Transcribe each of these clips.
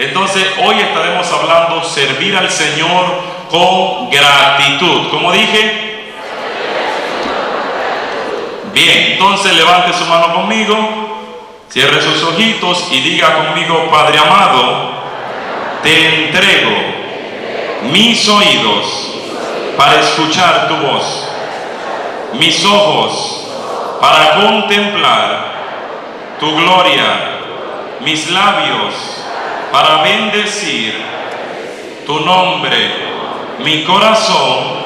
Entonces hoy estaremos hablando servir al Señor con gratitud. Como dije? Bien, entonces levante su mano conmigo, cierre sus ojitos y diga conmigo, Padre amado, te entrego mis oídos para escuchar tu voz, mis ojos para contemplar tu gloria, mis labios para bendecir tu nombre, mi corazón,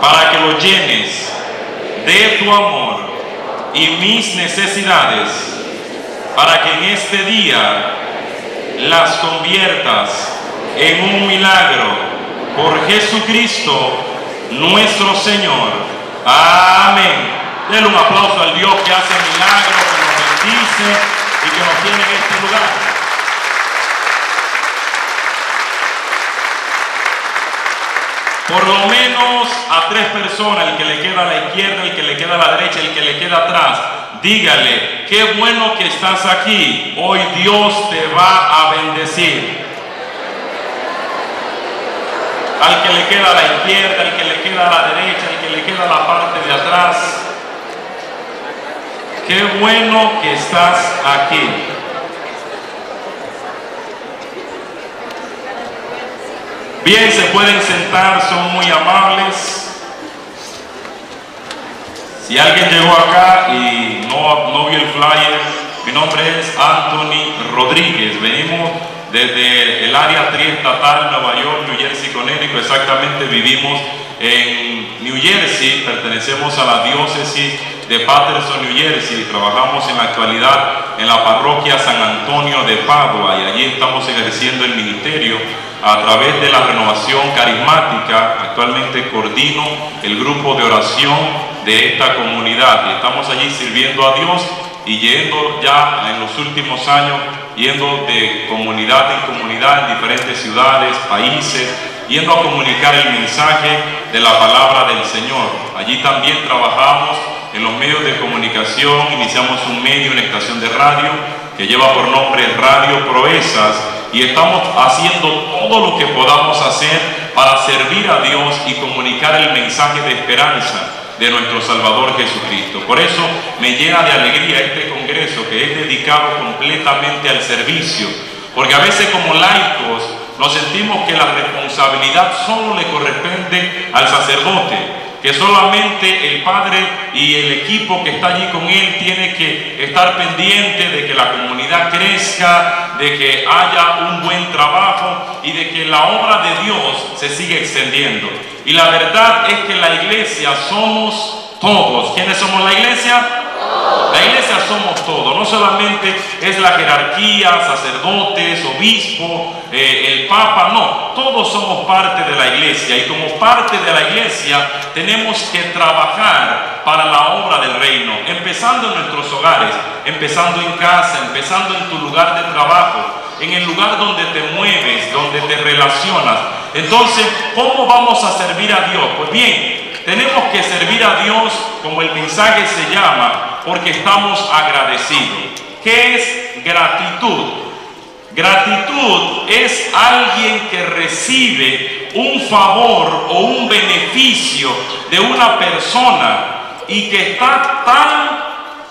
para que lo llenes de tu amor y mis necesidades, para que en este día las conviertas en un milagro por Jesucristo nuestro Señor. Amén. Denle un aplauso al Dios que hace milagros, que nos bendice y que nos tiene en este lugar. Por lo menos a tres personas, el que le queda a la izquierda, el que le queda a la derecha, el que le queda atrás, dígale, qué bueno que estás aquí, hoy Dios te va a bendecir. Al que le queda a la izquierda, al que le queda a la derecha, al que le queda a la parte de atrás, qué bueno que estás aquí. Bien, se pueden sentar, son muy amables. Si alguien llegó acá y no, no vio el flyer, mi nombre es Anthony Rodríguez. Venimos desde el área triestatal, Nueva York, New Jersey, Connecticut. Exactamente vivimos en New Jersey, pertenecemos a la diócesis de Patterson, New Jersey. Trabajamos en la actualidad en la parroquia San Antonio de Padua y allí estamos ejerciendo el ministerio a través de la renovación carismática, actualmente coordino el grupo de oración de esta comunidad y estamos allí sirviendo a Dios y yendo ya en los últimos años, yendo de comunidad en comunidad en diferentes ciudades, países, yendo a comunicar el mensaje de la palabra del Señor. Allí también trabajamos en los medios de comunicación, iniciamos un medio, una estación de radio que lleva por nombre Radio Proezas y estamos haciendo todo lo que podamos hacer para servir a Dios y comunicar el mensaje de esperanza de nuestro Salvador Jesucristo. Por eso me llena de alegría este congreso que es dedicado completamente al servicio, porque a veces como laicos nos sentimos que la responsabilidad solo le corresponde al sacerdote, que solamente el padre y el equipo que está allí con él tiene que estar pendiente de que la comunidad crezca, de que haya un buen trabajo y de que la obra de Dios se siga extendiendo. Y la verdad es que la iglesia somos todos. ¿Quiénes somos la iglesia? Iglesia somos todos, no solamente es la jerarquía, sacerdotes, obispo, eh, el papa, no, todos somos parte de la iglesia y como parte de la iglesia tenemos que trabajar para la obra del reino, empezando en nuestros hogares, empezando en casa, empezando en tu lugar de trabajo, en el lugar donde te mueves, donde te relacionas. Entonces, ¿cómo vamos a servir a Dios? Pues bien, tenemos que servir a Dios como el mensaje se llama, porque estamos agradecidos. ¿Qué es gratitud? Gratitud es alguien que recibe un favor o un beneficio de una persona y que está tan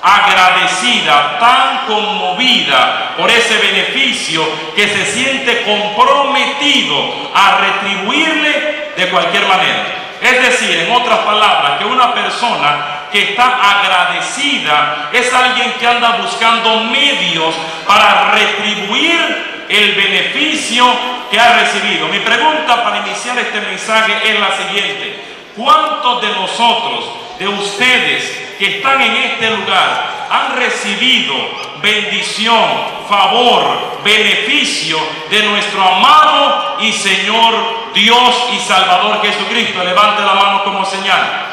agradecida, tan conmovida por ese beneficio que se siente comprometido a retribuirle de cualquier manera. Es decir, en otras palabras, que una persona que está agradecida, es alguien que anda buscando medios para retribuir el beneficio que ha recibido. Mi pregunta para iniciar este mensaje es la siguiente. ¿Cuántos de nosotros, de ustedes, que están en este lugar han recibido bendición, favor, beneficio de nuestro amado y Señor Dios y Salvador Jesucristo. Levante la mano como señal.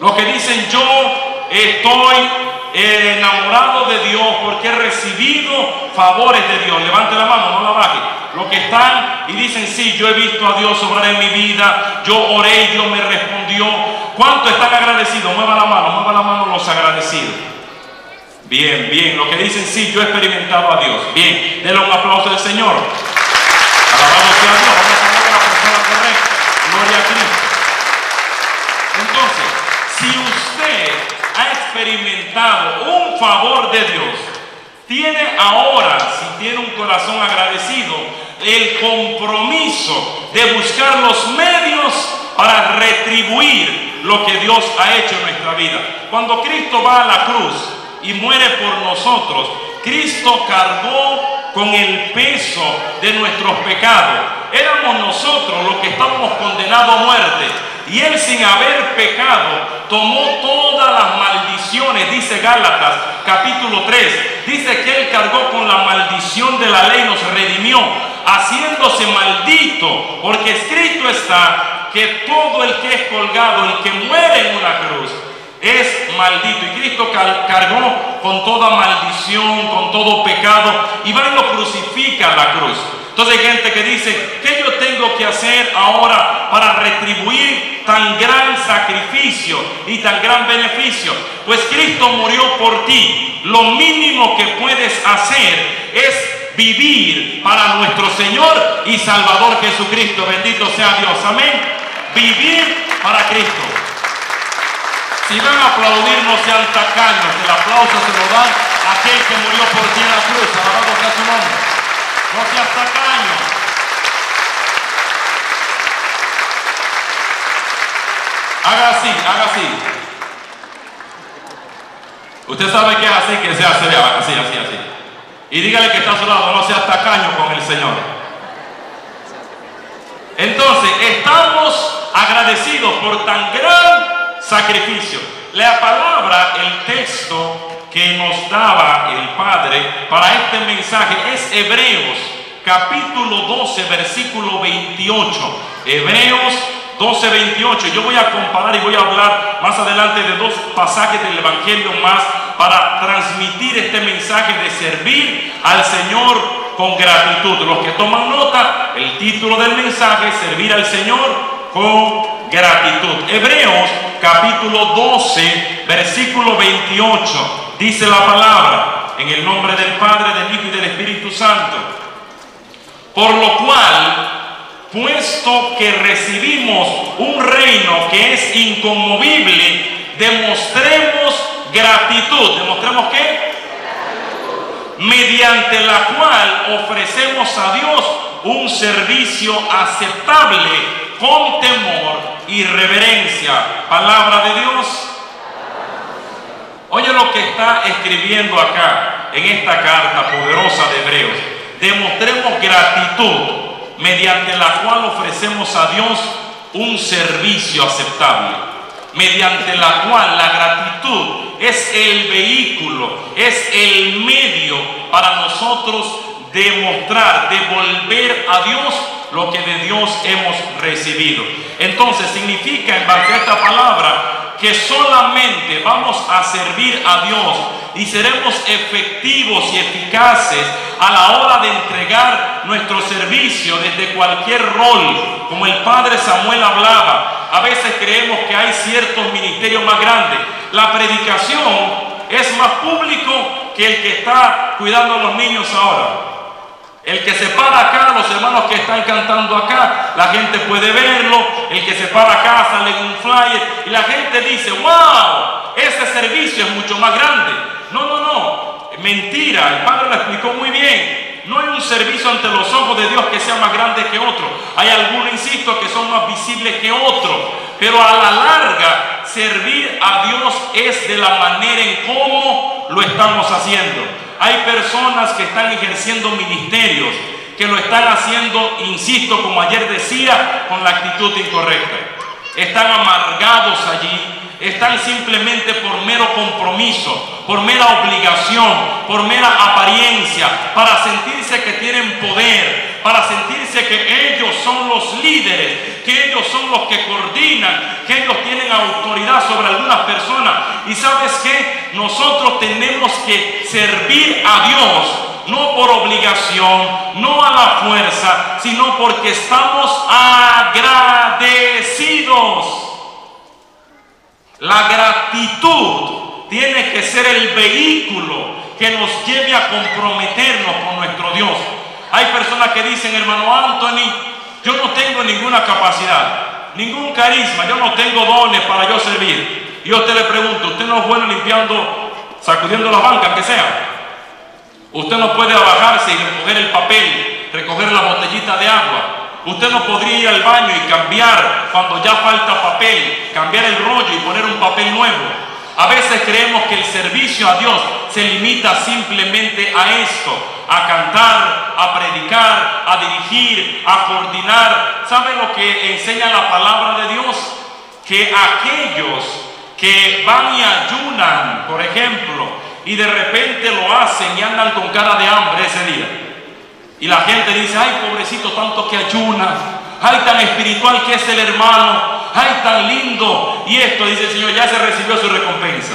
Los que dicen yo estoy enamorado de Dios porque he recibido favores de Dios. Levante la mano, no la baje. Los que están y dicen, sí, yo he visto a Dios obrar en mi vida, yo oré y Dios me respondió. ¿Cuánto están agradecidos? Mueva la mano, mueva la mano los agradecidos. Bien, bien. Los que dicen, sí, yo he experimentado a Dios. Bien, denle un aplauso al Señor. Alabado sea Dios. Vamos a hablar de la persona correcta. Gloria a Cristo. Entonces, si usted ha experimentado un favor de Dios, tiene ahora, si tiene un corazón agradecido, el compromiso de buscar los medios para retribuir lo que Dios ha hecho en nuestra vida. Cuando Cristo va a la cruz y muere por nosotros, Cristo cargó con el peso de nuestros pecados. Éramos nosotros los que estábamos condenados a muerte. Y él sin haber pecado tomó todas las maldiciones, dice Gálatas capítulo 3. Dice que él cargó con la maldición de la ley, nos redimió, haciéndose maldito, porque escrito está que todo el que es colgado, el que muere en una cruz, es maldito. Y Cristo cargó con toda maldición, con todo pecado, y va y lo crucifica a la cruz. Entonces hay gente que dice, ¿qué yo tengo que hacer ahora para retribuir tan gran sacrificio y tan gran beneficio? Pues Cristo murió por ti. Lo mínimo que puedes hacer es vivir para nuestro Señor y Salvador Jesucristo. Bendito sea Dios. Amén. Vivir para Cristo. Si van a aplaudir, no sean tacaños. El aplauso se lo dan a aquel que murió por ti en la cruz. Alabado sea su nombre. No seas tacaño. Haga así, haga así. Usted sabe que es así, que se hace así, así, así. Y dígale que está a su lado, no seas tacaño con el Señor. Entonces, estamos agradecidos por tan gran sacrificio. La palabra, el texto que nos daba el Padre para este mensaje es Hebreos capítulo 12, versículo 28. Hebreos 12, 28. Yo voy a comparar y voy a hablar más adelante de dos pasajes del Evangelio más para transmitir este mensaje de servir al Señor con gratitud. Los que toman nota, el título del mensaje, servir al Señor con gratitud. Hebreos capítulo 12, versículo 28. Dice la palabra en el nombre del Padre, del Hijo y del Espíritu Santo. Por lo cual, puesto que recibimos un reino que es inconmovible, demostremos gratitud. ¿Demostremos qué? Mediante la cual ofrecemos a Dios un servicio aceptable con temor y reverencia. Palabra de Dios. Oye lo que está escribiendo acá en esta carta poderosa de Hebreos demostremos gratitud mediante la cual ofrecemos a Dios un servicio aceptable, mediante la cual la gratitud es el vehículo, es el medio para nosotros demostrar, devolver a Dios lo que de Dios hemos recibido. Entonces significa en base a esta palabra que solamente vamos a servir a Dios y seremos efectivos y eficaces a la hora de entregar nuestro servicio desde cualquier rol, como el padre Samuel hablaba. A veces creemos que hay ciertos ministerios más grandes. La predicación es más público que el que está cuidando a los niños ahora. El que se para acá, los hermanos que están cantando acá, la gente puede verlo. El que se para acá sale en un flyer y la gente dice, wow, ese servicio es mucho más grande. No, no, no. Mentira, el Padre lo explicó muy bien. No hay un servicio ante los ojos de Dios que sea más grande que otro. Hay algunos, insisto, que son más visibles que otros. Pero a la larga, servir a Dios es de la manera en cómo lo estamos haciendo. Hay personas que están ejerciendo ministerios, que lo están haciendo, insisto, como ayer decía, con la actitud incorrecta. Están amargados allí, están simplemente por mero compromiso, por mera obligación, por mera apariencia, para sentirse que tienen poder, para sentirse que ellos son los líderes, que ellos son los que coordinan, que ellos tienen autoridad sobre algunas personas. Y sabes que nosotros tenemos que servir a Dios no por obligación, no a la fuerza, sino porque estamos agradecidos. La gratitud tiene que ser el vehículo que nos lleve a comprometernos con nuestro Dios. Hay personas que dicen, hermano Anthony, yo no tengo ninguna capacidad, ningún carisma, yo no tengo dones para yo servir. Y yo te le pregunto, ¿usted no es bueno limpiando, sacudiendo la banca, que sea? Usted no puede bajarse y recoger el papel, recoger la botellita de agua. Usted no podría ir al baño y cambiar cuando ya falta papel, cambiar el rollo y poner un papel nuevo. A veces creemos que el servicio a Dios se limita simplemente a esto, a cantar, a predicar, a dirigir, a coordinar. ¿Sabe lo que enseña la palabra de Dios? Que aquellos que van y ayunan, por ejemplo, y de repente lo hacen y andan con cara de hambre ese día. Y la gente dice, ay pobrecito tanto que ayuna, ay tan espiritual que es el hermano, ay tan lindo. Y esto dice el Señor, ya se recibió su recompensa.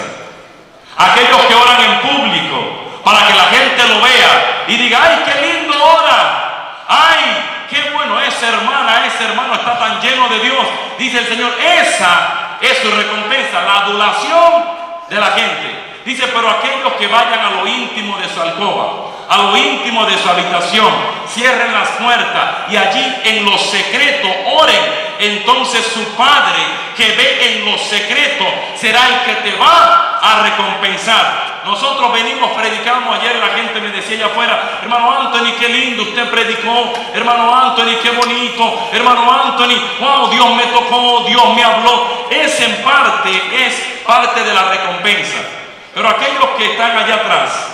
Aquellos que oran en público para que la gente lo vea y diga, ay qué lindo ora, ay qué bueno, esa hermana, ese hermano está tan lleno de Dios. Dice el Señor, esa es su recompensa, la adulación de la gente. Dice, pero aquellos que vayan a lo íntimo de su alcoba, a lo íntimo de su habitación, cierren las puertas y allí en lo secreto oren. Entonces su Padre que ve en lo secreto será el que te va a recompensar. Nosotros venimos, predicamos ayer, la gente me decía allá afuera, hermano Anthony, qué lindo usted predicó, hermano Anthony, qué bonito, hermano Anthony, wow, Dios me tocó, Dios me habló. Es en parte, es parte de la recompensa. Pero aquellos que están allá atrás,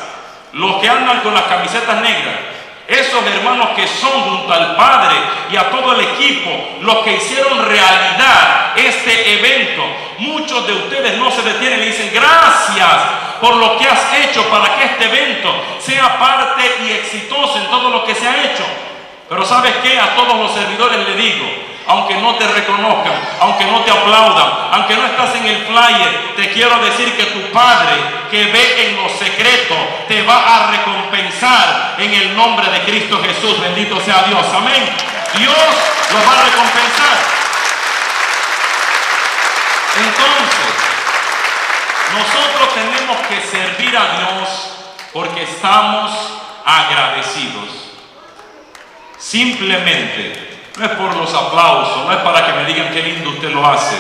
los que andan con las camisetas negras, esos hermanos que son junto al Padre y a todo el equipo, los que hicieron realidad este evento, muchos de ustedes no se detienen y dicen gracias por lo que has hecho para que este evento sea parte y exitoso en todo lo que se ha hecho. Pero sabes qué, a todos los servidores le digo, aunque no te reconozcan, aunque no te aplaudan, aunque no estás en el flyer, te quiero decir que tu Padre que ve en lo secreto te va a recompensar en el nombre de Cristo Jesús. Bendito sea Dios. Amén. Dios lo va a recompensar. Entonces, nosotros tenemos que servir a Dios porque estamos agradecidos. Simplemente no es por los aplausos, no es para que me digan qué lindo usted lo hace.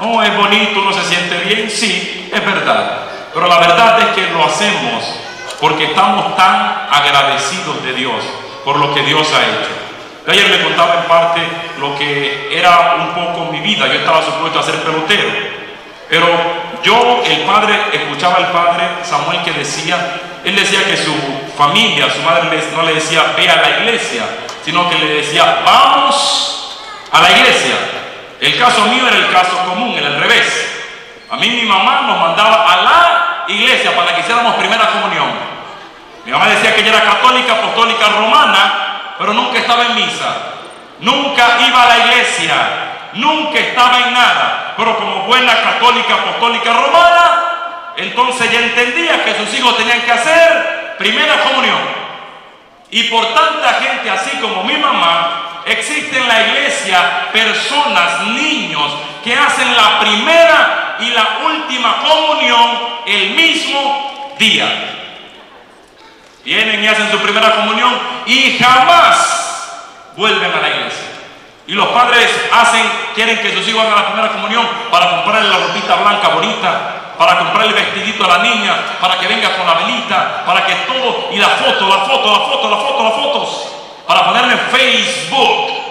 No, es bonito, uno se siente bien, sí, es verdad. Pero la verdad es que lo hacemos porque estamos tan agradecidos de Dios por lo que Dios ha hecho. ayer le contaba en parte lo que era un poco mi vida. Yo estaba supuesto a ser pelotero. Pero yo, el padre, escuchaba al padre Samuel que decía, él decía que su familia, su madre no le decía, ve a la iglesia, sino que le decía, vamos a la iglesia. El caso mío era el caso común, era el revés. A mí mi mamá nos mandaba a la iglesia para que hiciéramos primera comunión. Mi mamá decía que ella era católica, apostólica, romana, pero nunca estaba en misa. Nunca iba a la iglesia. Nunca estaba en nada. Pero como buena católica, apostólica, romana, entonces ya entendía que sus hijos tenían que hacer primera comunión. Y por tanta gente así como mi mamá, existen en la iglesia personas, niños, que hacen la primera y la última comunión el mismo día. Vienen y hacen su primera comunión y jamás vuelven a la iglesia. Y los padres hacen, quieren que sus hijos hagan la primera comunión para comprarle la ropita blanca bonita, para comprar el vestidito a la niña, para que venga con la velita, para que todo, y la foto, la foto, la foto, la foto, las fotos, para ponerle en Facebook.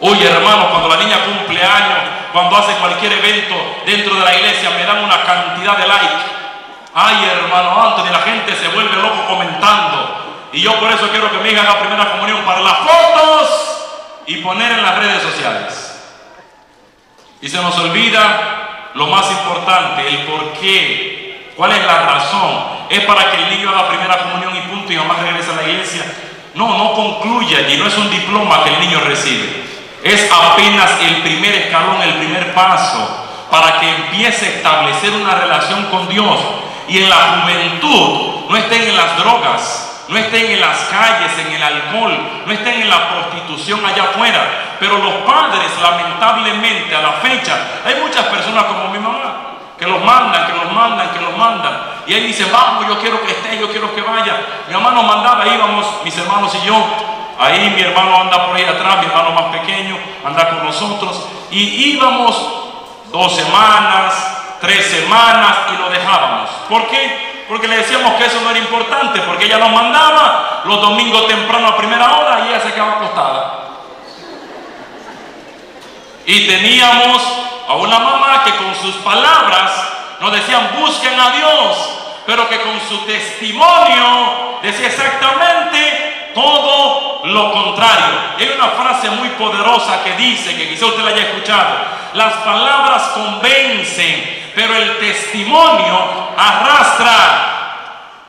Oye hermano, cuando la niña cumple años, cuando hace cualquier evento dentro de la iglesia, me dan una cantidad de likes. Ay hermano Anthony, la gente se vuelve loco comentando. Y yo por eso quiero que me hija la primera comunión para las fotos y poner en las redes sociales. Y se nos olvida lo más importante, el por qué, cuál es la razón, es para que el niño haga primera comunión y punto y jamás regrese a la iglesia. No, no concluye y no es un diploma que el niño recibe. Es apenas el primer escalón, el primer paso para que empiece a establecer una relación con Dios y en la juventud no estén en las drogas, no estén en las calles, en el alcohol, no estén en la prostitución allá afuera. Pero los padres, lamentablemente, a la fecha, hay muchas personas como mi mamá, que los mandan, que los mandan, que los mandan. Y él dice, vamos, yo quiero que esté, yo quiero que vaya. Mi mamá nos mandaba, íbamos, mis hermanos y yo. Ahí mi hermano anda por ahí atrás, mi hermano más pequeño, anda con nosotros. Y íbamos dos semanas, tres semanas y lo dejábamos. ¿Por qué? Porque le decíamos que eso no era importante, porque ella nos mandaba los domingos temprano a primera hora y ella se quedaba acostada. Y teníamos a una mamá que con sus palabras nos decían busquen a Dios, pero que con su testimonio decía exactamente todo lo contrario. hay una frase muy poderosa que dice, que quizá usted la haya escuchado, las palabras convencen, pero el testimonio arrastra.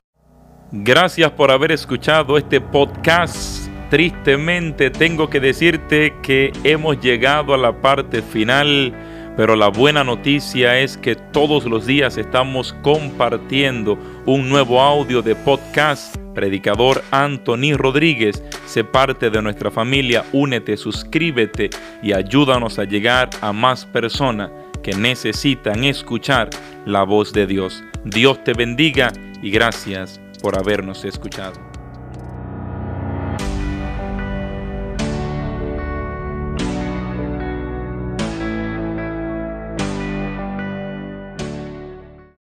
Gracias por haber escuchado este podcast. Tristemente tengo que decirte que hemos llegado a la parte final, pero la buena noticia es que todos los días estamos compartiendo un nuevo audio de podcast. Predicador Anthony Rodríguez, sé parte de nuestra familia, únete, suscríbete y ayúdanos a llegar a más personas que necesitan escuchar la voz de Dios. Dios te bendiga y gracias por habernos escuchado.